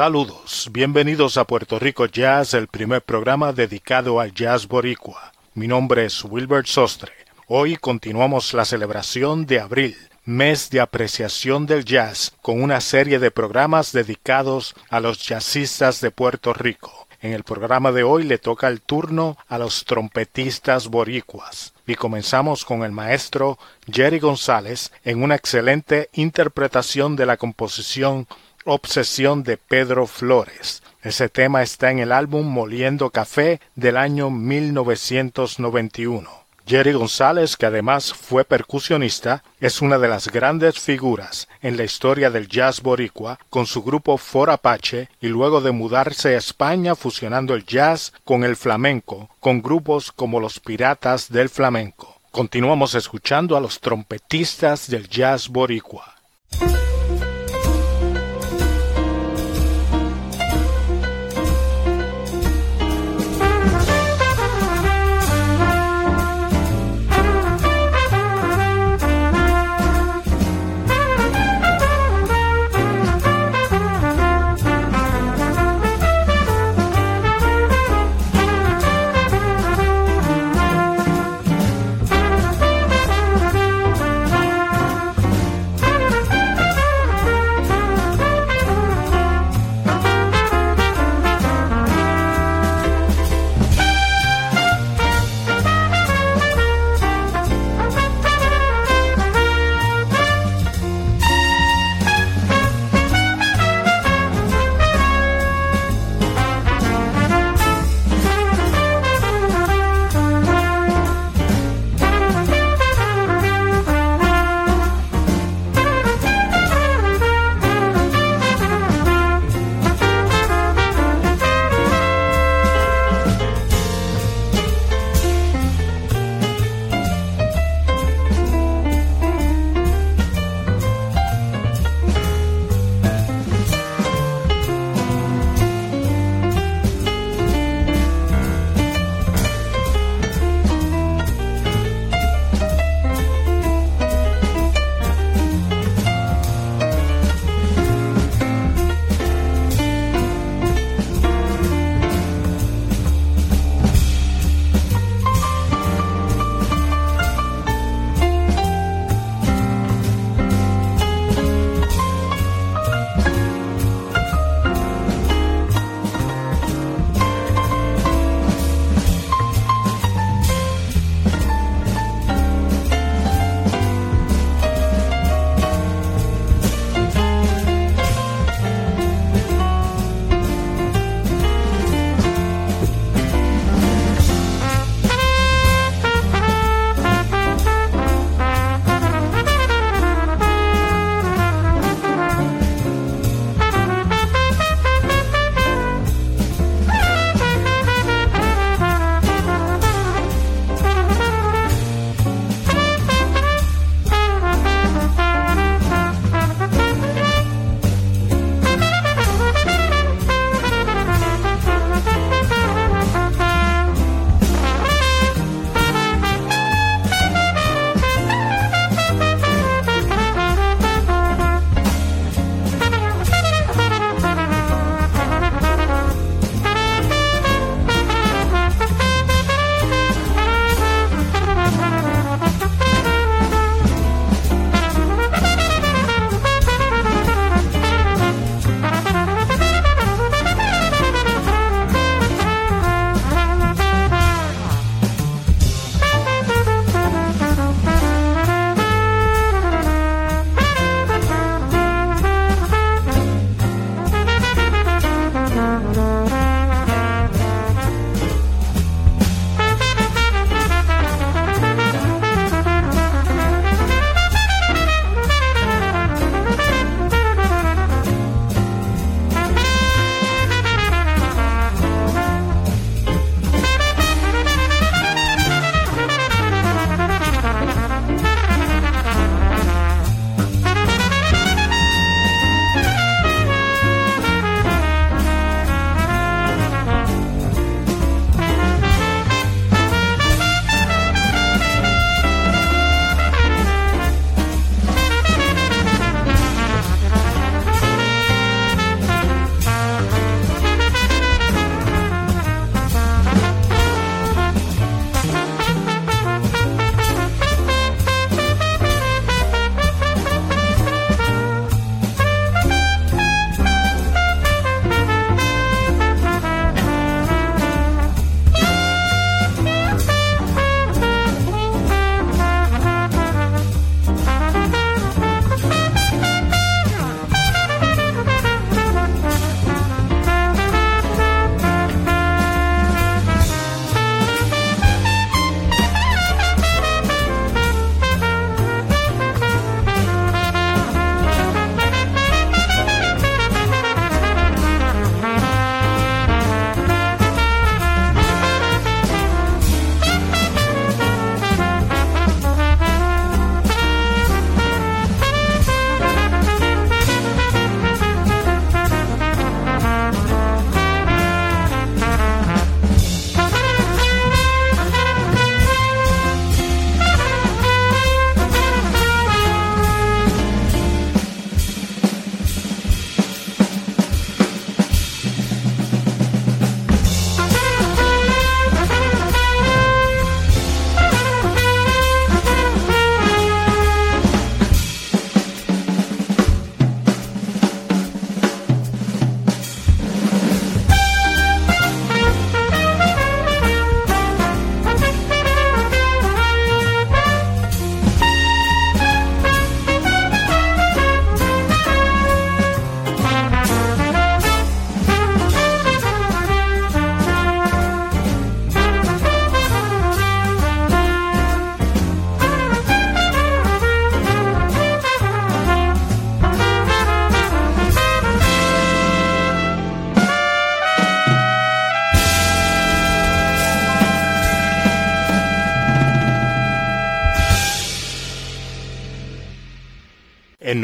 Saludos, bienvenidos a Puerto Rico Jazz, el primer programa dedicado al jazz boricua. Mi nombre es Wilbert Sostre. Hoy continuamos la celebración de abril, mes de apreciación del jazz, con una serie de programas dedicados a los jazzistas de Puerto Rico. En el programa de hoy le toca el turno a los trompetistas boricuas y comenzamos con el maestro Jerry González en una excelente interpretación de la composición Obsesión de Pedro Flores. Ese tema está en el álbum Moliendo Café del año 1991. Jerry González, que además fue percusionista, es una de las grandes figuras en la historia del jazz boricua con su grupo For Apache y luego de mudarse a España fusionando el jazz con el flamenco, con grupos como los Piratas del Flamenco. Continuamos escuchando a los trompetistas del jazz boricua.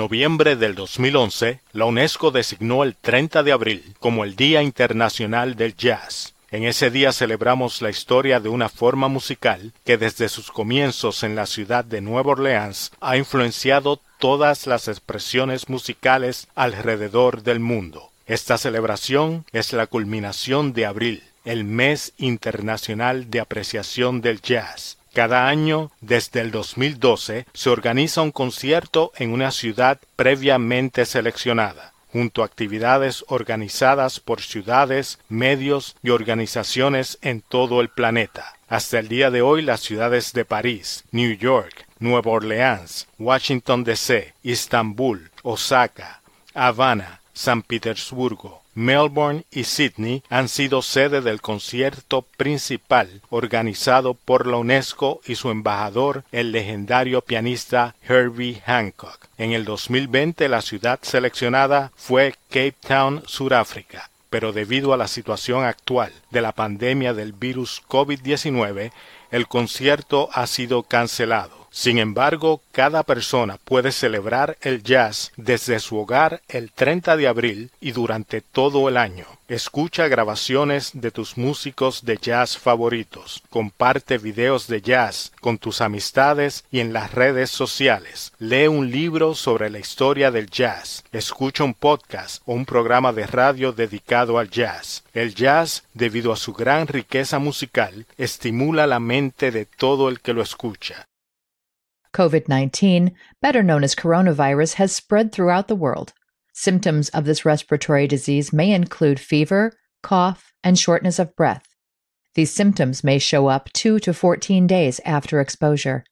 Noviembre del 2011, la UNESCO designó el 30 de abril como el Día Internacional del Jazz. En ese día celebramos la historia de una forma musical que desde sus comienzos en la ciudad de Nueva Orleans ha influenciado todas las expresiones musicales alrededor del mundo. Esta celebración es la culminación de abril, el mes internacional de apreciación del jazz. Cada año, desde el 2012, se organiza un concierto en una ciudad previamente seleccionada, junto a actividades organizadas por ciudades, medios y organizaciones en todo el planeta. Hasta el día de hoy las ciudades de París, New York, Nueva Orleans, Washington DC, Estambul, Osaka, Habana, San Petersburgo, Melbourne y Sydney han sido sede del concierto principal organizado por la UNESCO y su embajador, el legendario pianista Herbie Hancock. En el 2020 la ciudad seleccionada fue Cape Town, Sudáfrica, pero debido a la situación actual de la pandemia del virus COVID-19, el concierto ha sido cancelado. Sin embargo, cada persona puede celebrar el jazz desde su hogar el 30 de abril y durante todo el año. Escucha grabaciones de tus músicos de jazz favoritos. Comparte videos de jazz con tus amistades y en las redes sociales. Lee un libro sobre la historia del jazz. Escucha un podcast o un programa de radio dedicado al jazz. El jazz, debido a su gran riqueza musical, estimula la mente de todo el que lo escucha. COVID 19, better known as coronavirus, has spread throughout the world. Symptoms of this respiratory disease may include fever, cough, and shortness of breath. These symptoms may show up 2 to 14 days after exposure.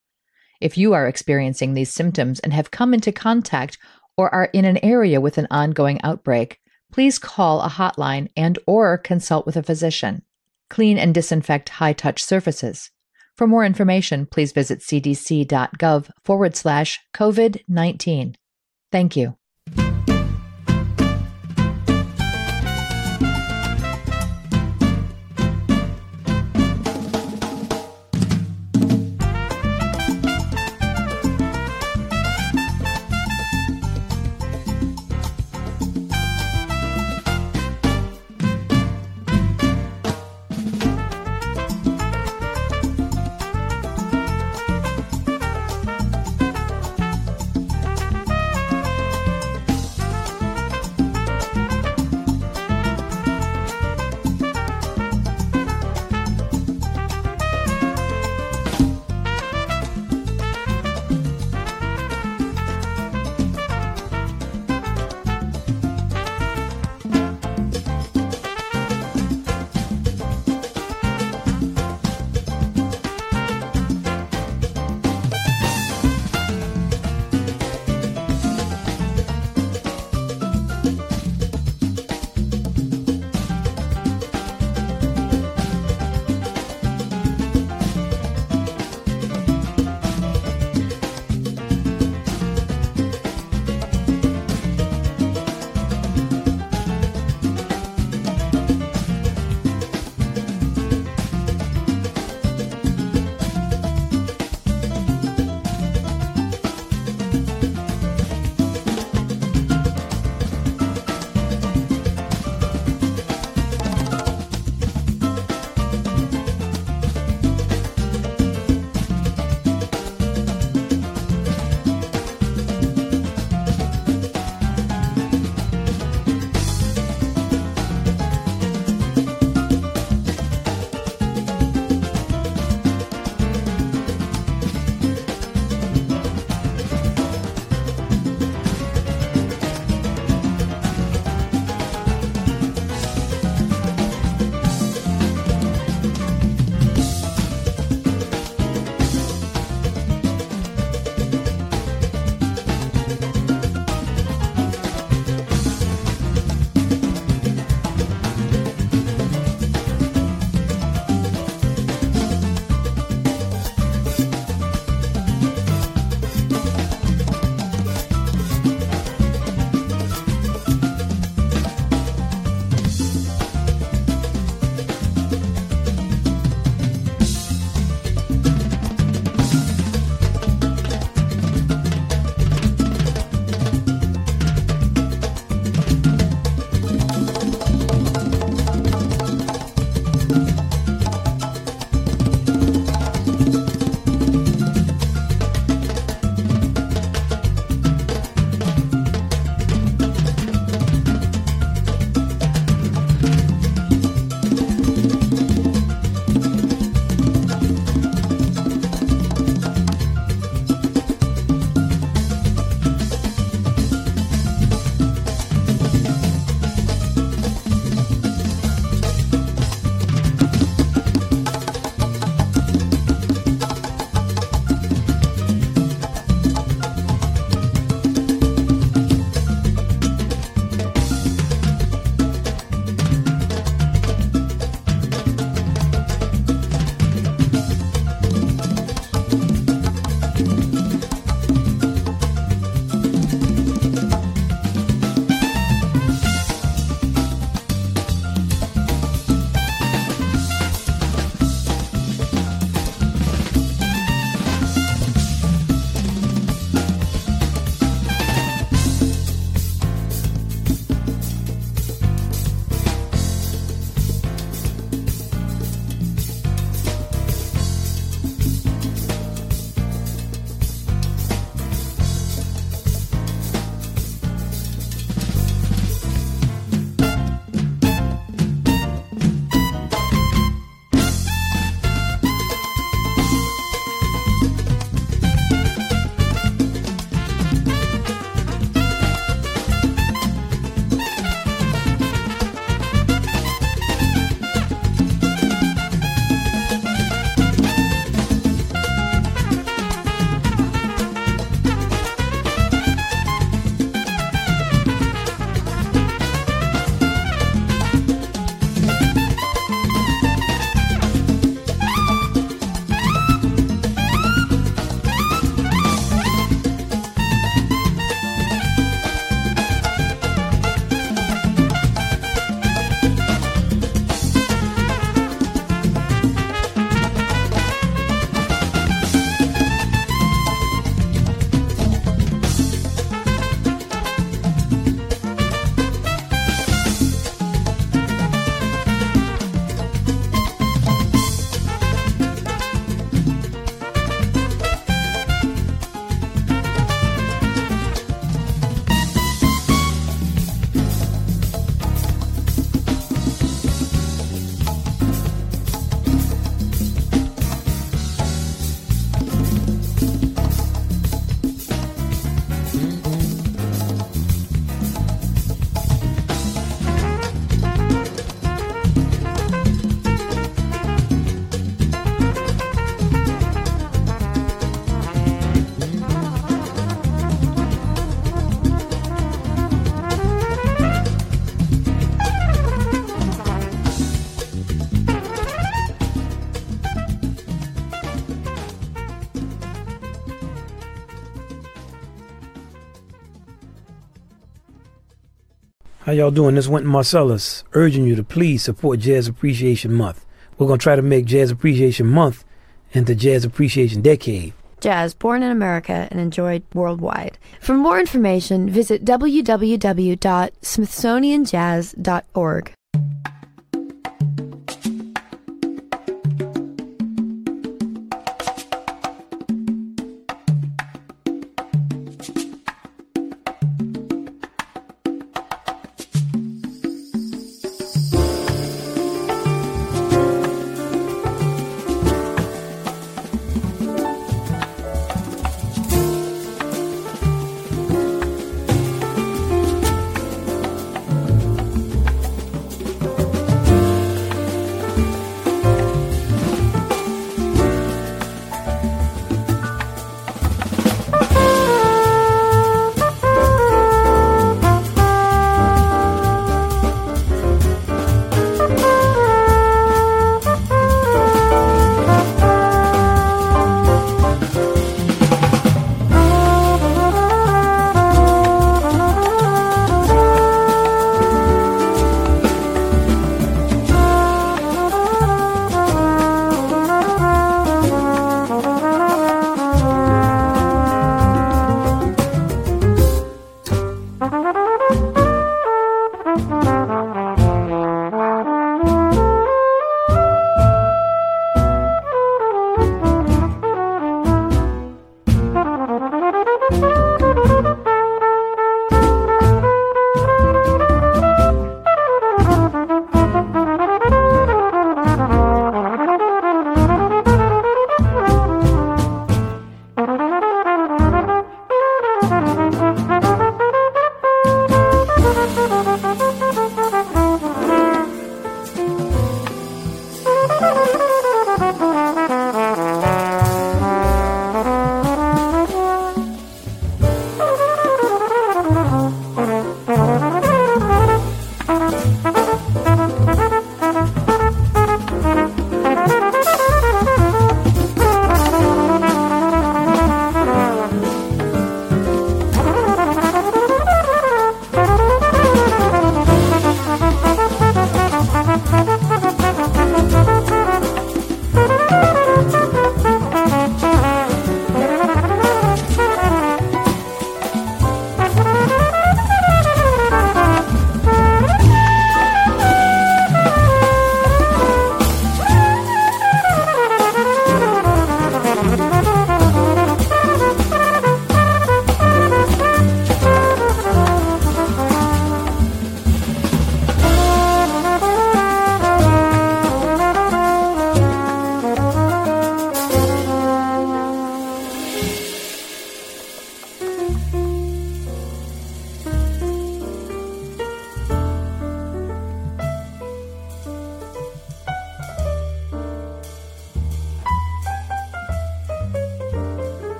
If you are experiencing these symptoms and have come into contact or are in an area with an ongoing outbreak, please call a hotline and or consult with a physician. Clean and disinfect high-touch surfaces. For more information, please visit cdc.gov forward slash COVID 19. Thank you. Y'all doing? This Wynton Marcellus urging you to please support Jazz Appreciation Month. We're going to try to make Jazz Appreciation Month into Jazz Appreciation Decade. Jazz, born in America and enjoyed worldwide. For more information, visit www.smithsonianjazz.org.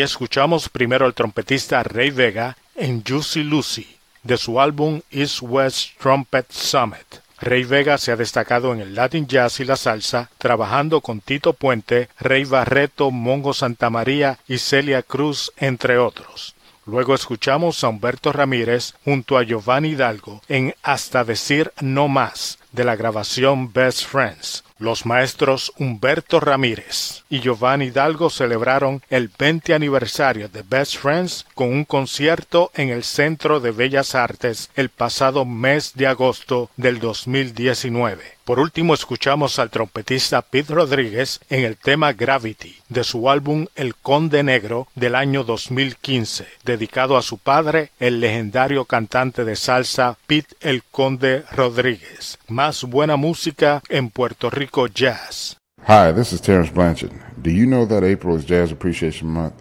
Escuchamos primero al trompetista Ray Vega en Juicy Lucy, de su álbum East West Trumpet Summit. Rey Vega se ha destacado en el Latin Jazz y la salsa, trabajando con Tito Puente, Rey Barreto, Mongo Santamaría y Celia Cruz, entre otros. Luego escuchamos a Humberto Ramírez junto a Giovanni Hidalgo en Hasta decir no más de la grabación Best Friends. Los maestros Humberto Ramírez y Giovanni Hidalgo celebraron el 20 aniversario de Best Friends con un concierto en el Centro de Bellas Artes el pasado mes de agosto del 2019. Por último, escuchamos al trompetista Pete Rodríguez en el tema Gravity de su álbum El Conde Negro del año 2015, dedicado a su padre, el legendario cantante de salsa Pete El Conde Rodríguez. Más buena música en Puerto Rico Jazz. Hi, this is Terrence Blanchard. Do you know that April is Jazz Appreciation Month?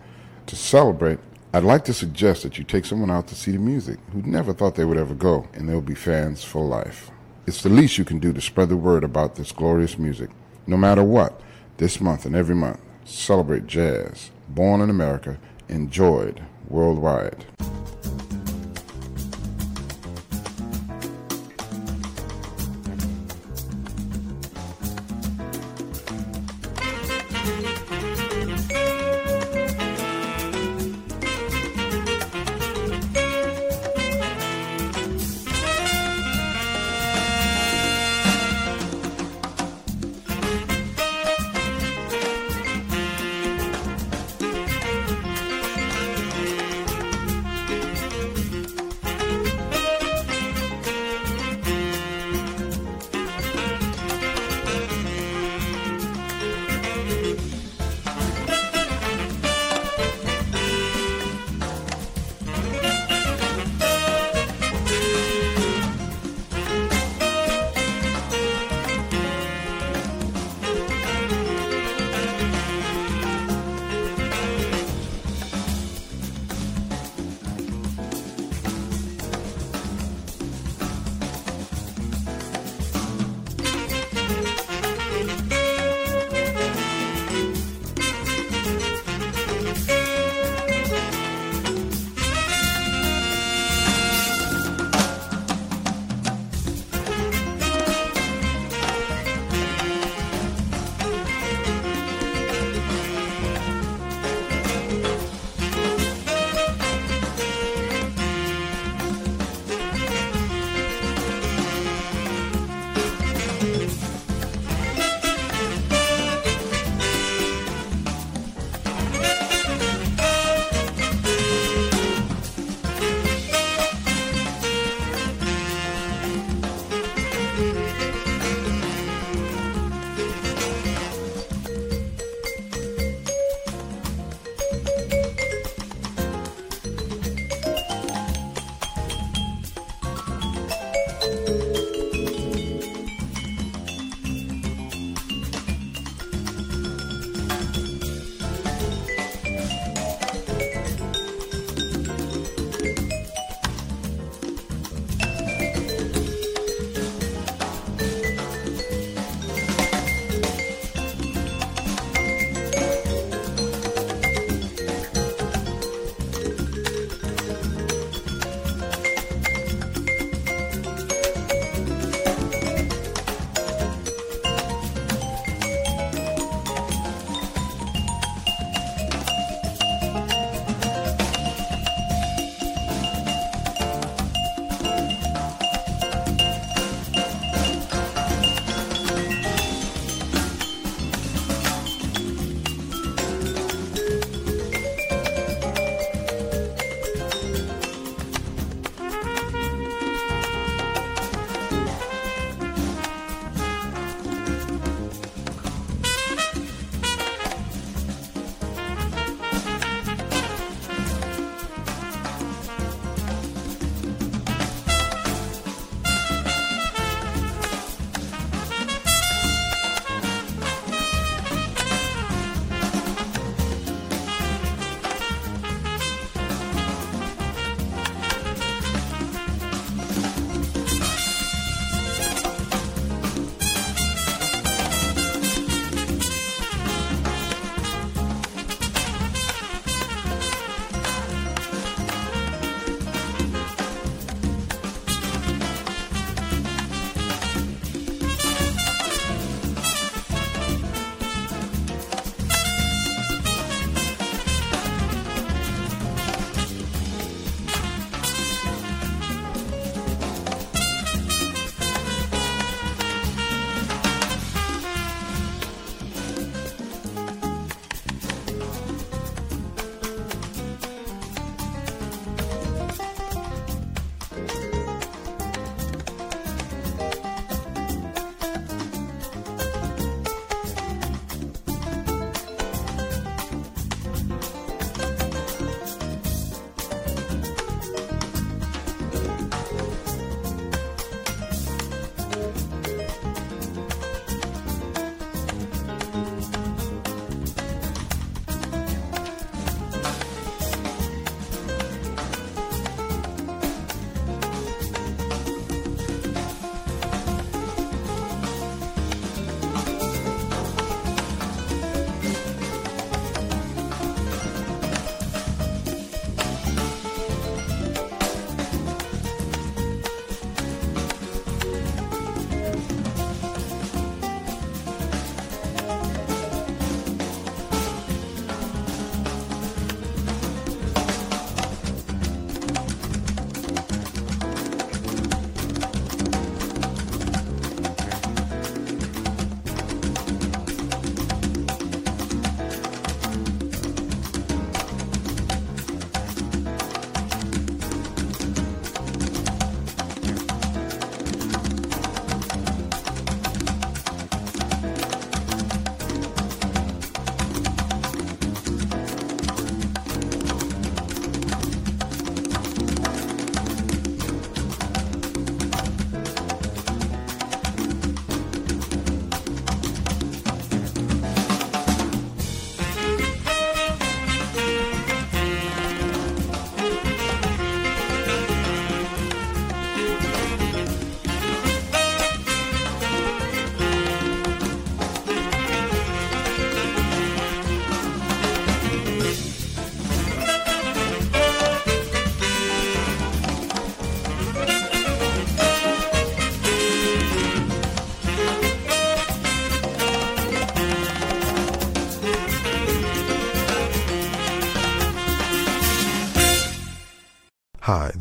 To celebrate, I'd like to suggest that you take someone out to see the music who never thought they would ever go, and they'll be fans for life. It's the least you can do to spread the word about this glorious music. No matter what, this month and every month, celebrate jazz, born in America, enjoyed worldwide.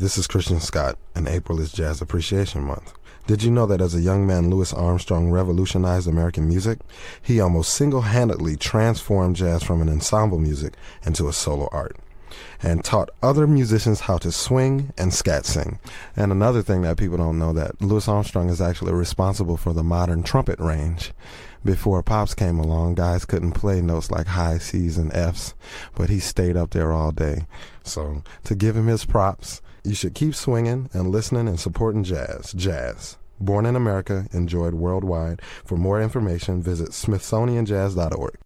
This is Christian Scott, and April is Jazz Appreciation Month. Did you know that as a young man, Louis Armstrong revolutionized American music? He almost single-handedly transformed jazz from an ensemble music into a solo art and taught other musicians how to swing and scat sing. And another thing that people don't know that Louis Armstrong is actually responsible for the modern trumpet range. Before Pops came along, guys couldn't play notes like high C's and F's, but he stayed up there all day. So, to give him his props, you should keep swinging and listening and supporting jazz. Jazz. Born in America, enjoyed worldwide. For more information, visit smithsonianjazz.org.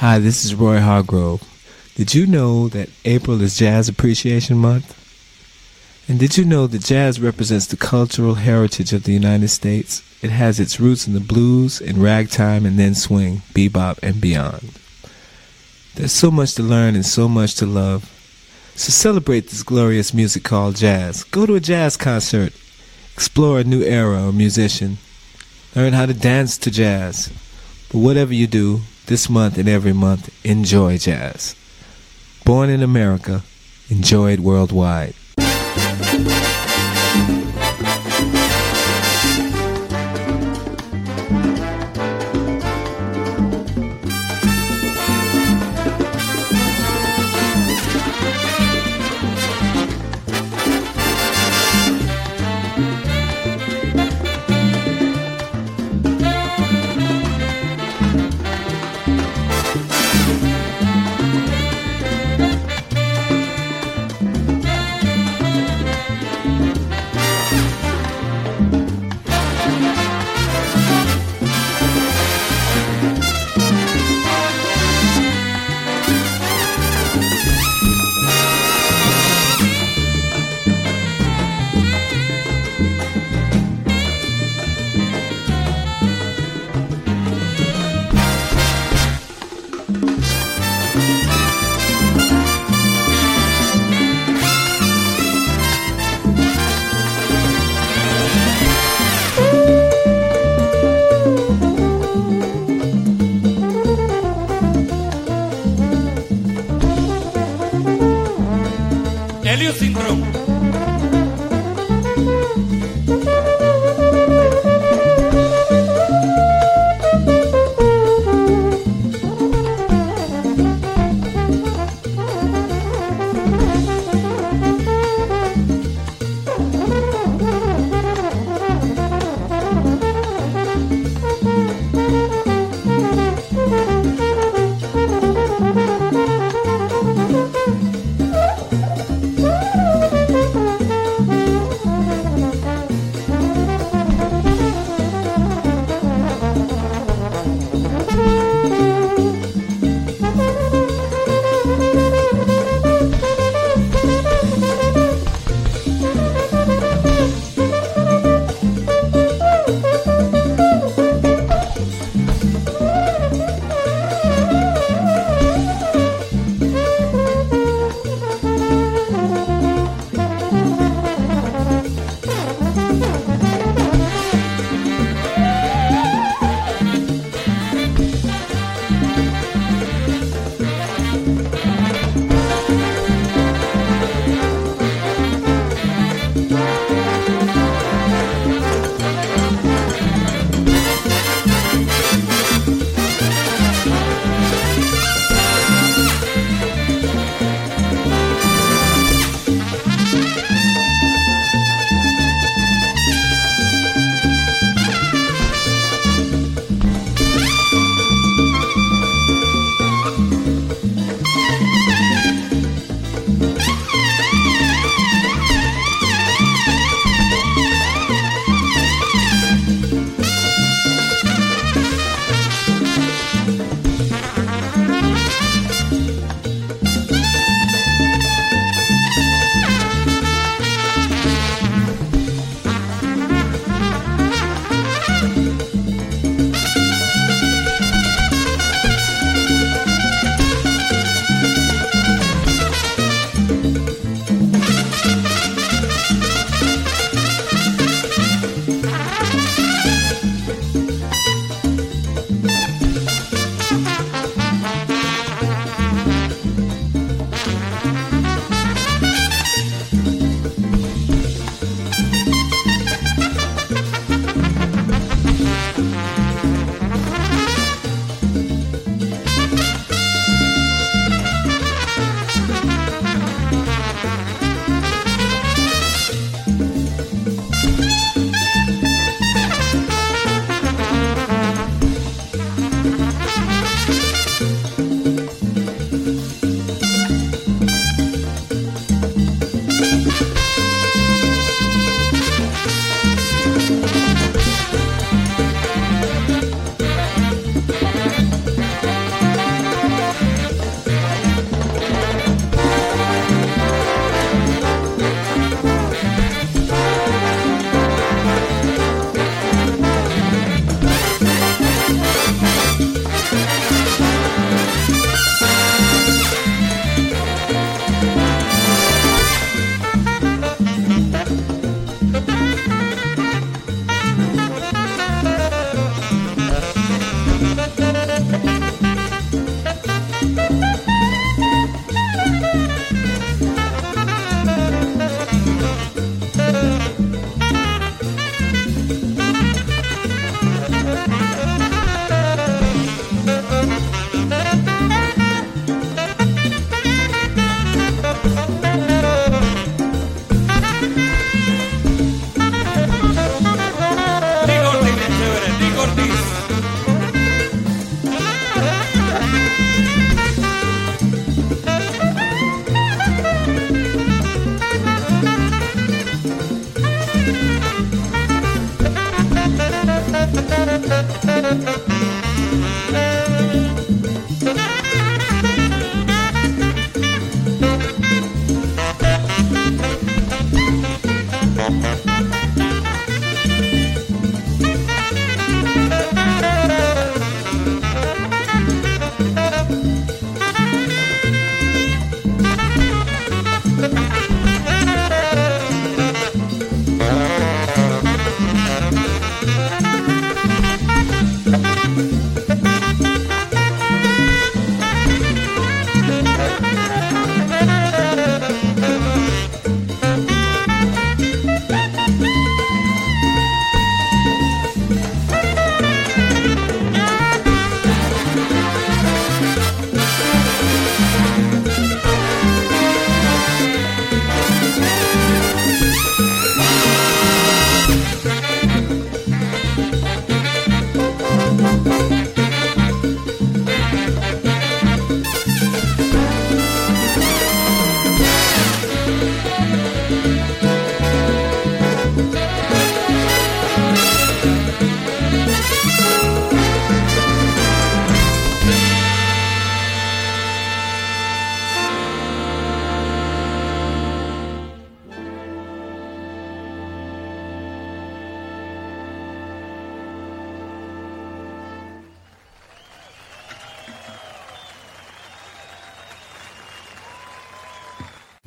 Hi, this is Roy Hargrove. Did you know that April is Jazz Appreciation Month? And did you know that jazz represents the cultural heritage of the United States? It has its roots in the blues, and ragtime, and then swing, bebop, and beyond. There's so much to learn and so much to love. So celebrate this glorious music called jazz. Go to a jazz concert. Explore a new era or musician. Learn how to dance to jazz. But whatever you do, this month and every month, enjoy jazz. Born in America, enjoy it worldwide.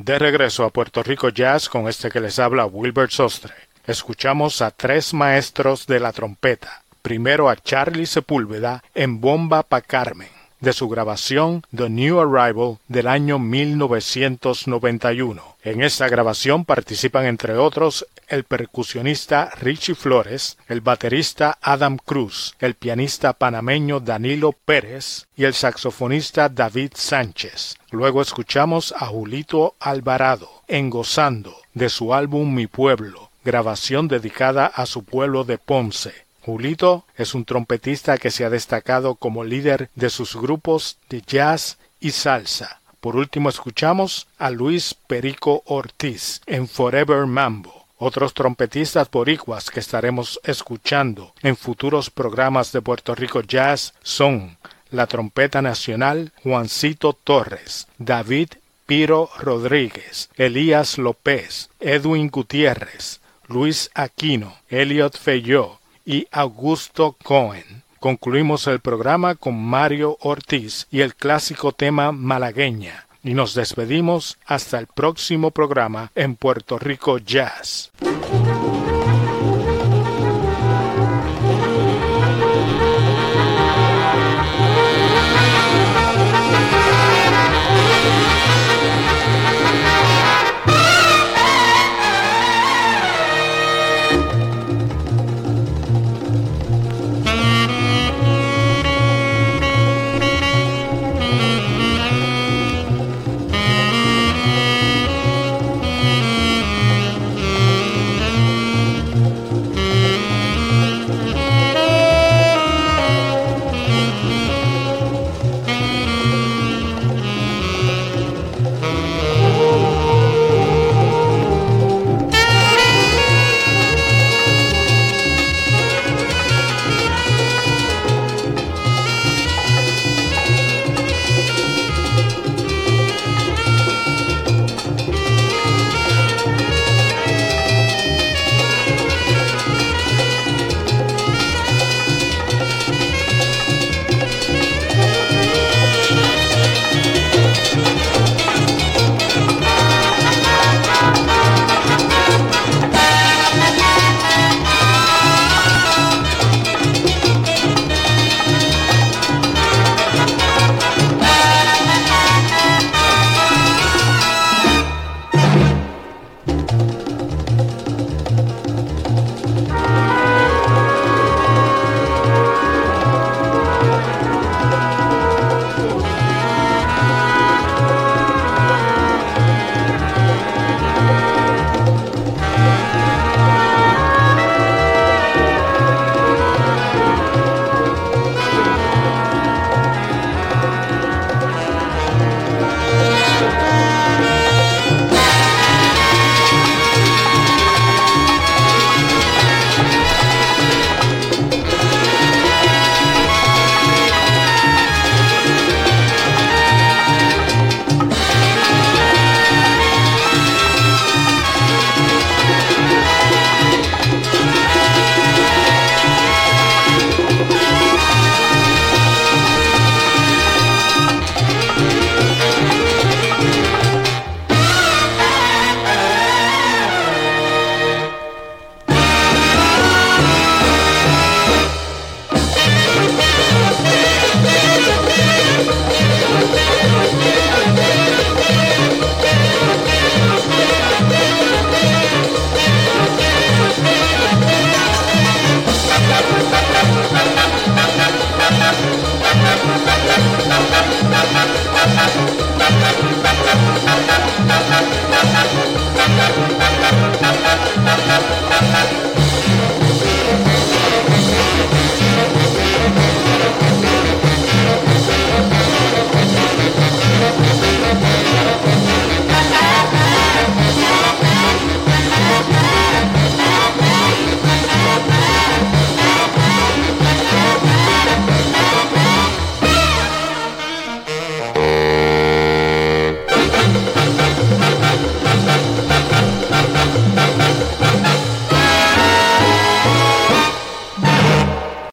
De regreso a Puerto Rico Jazz con este que les habla Wilbert Sostre. Escuchamos a tres maestros de la trompeta. Primero a Charlie Sepúlveda en Bomba pa Carmen, de su grabación The New Arrival del año 1991. En esta grabación participan entre otros el percusionista Richie Flores, el baterista Adam Cruz, el pianista panameño Danilo Pérez y el saxofonista David Sánchez. Luego escuchamos a Julito Alvarado en Gozando de su álbum Mi Pueblo, grabación dedicada a su pueblo de Ponce. Julito es un trompetista que se ha destacado como líder de sus grupos de jazz y salsa. Por último escuchamos a Luis Perico Ortiz en Forever Mambo. Otros trompetistas boricuas que estaremos escuchando en futuros programas de Puerto Rico Jazz son la trompeta nacional Juancito Torres, David Piro Rodríguez, Elías López, Edwin Gutiérrez, Luis Aquino, Elliot Feyó y Augusto Cohen. Concluimos el programa con Mario Ortiz y el clásico tema Malagueña. Y nos despedimos hasta el próximo programa en Puerto Rico Jazz.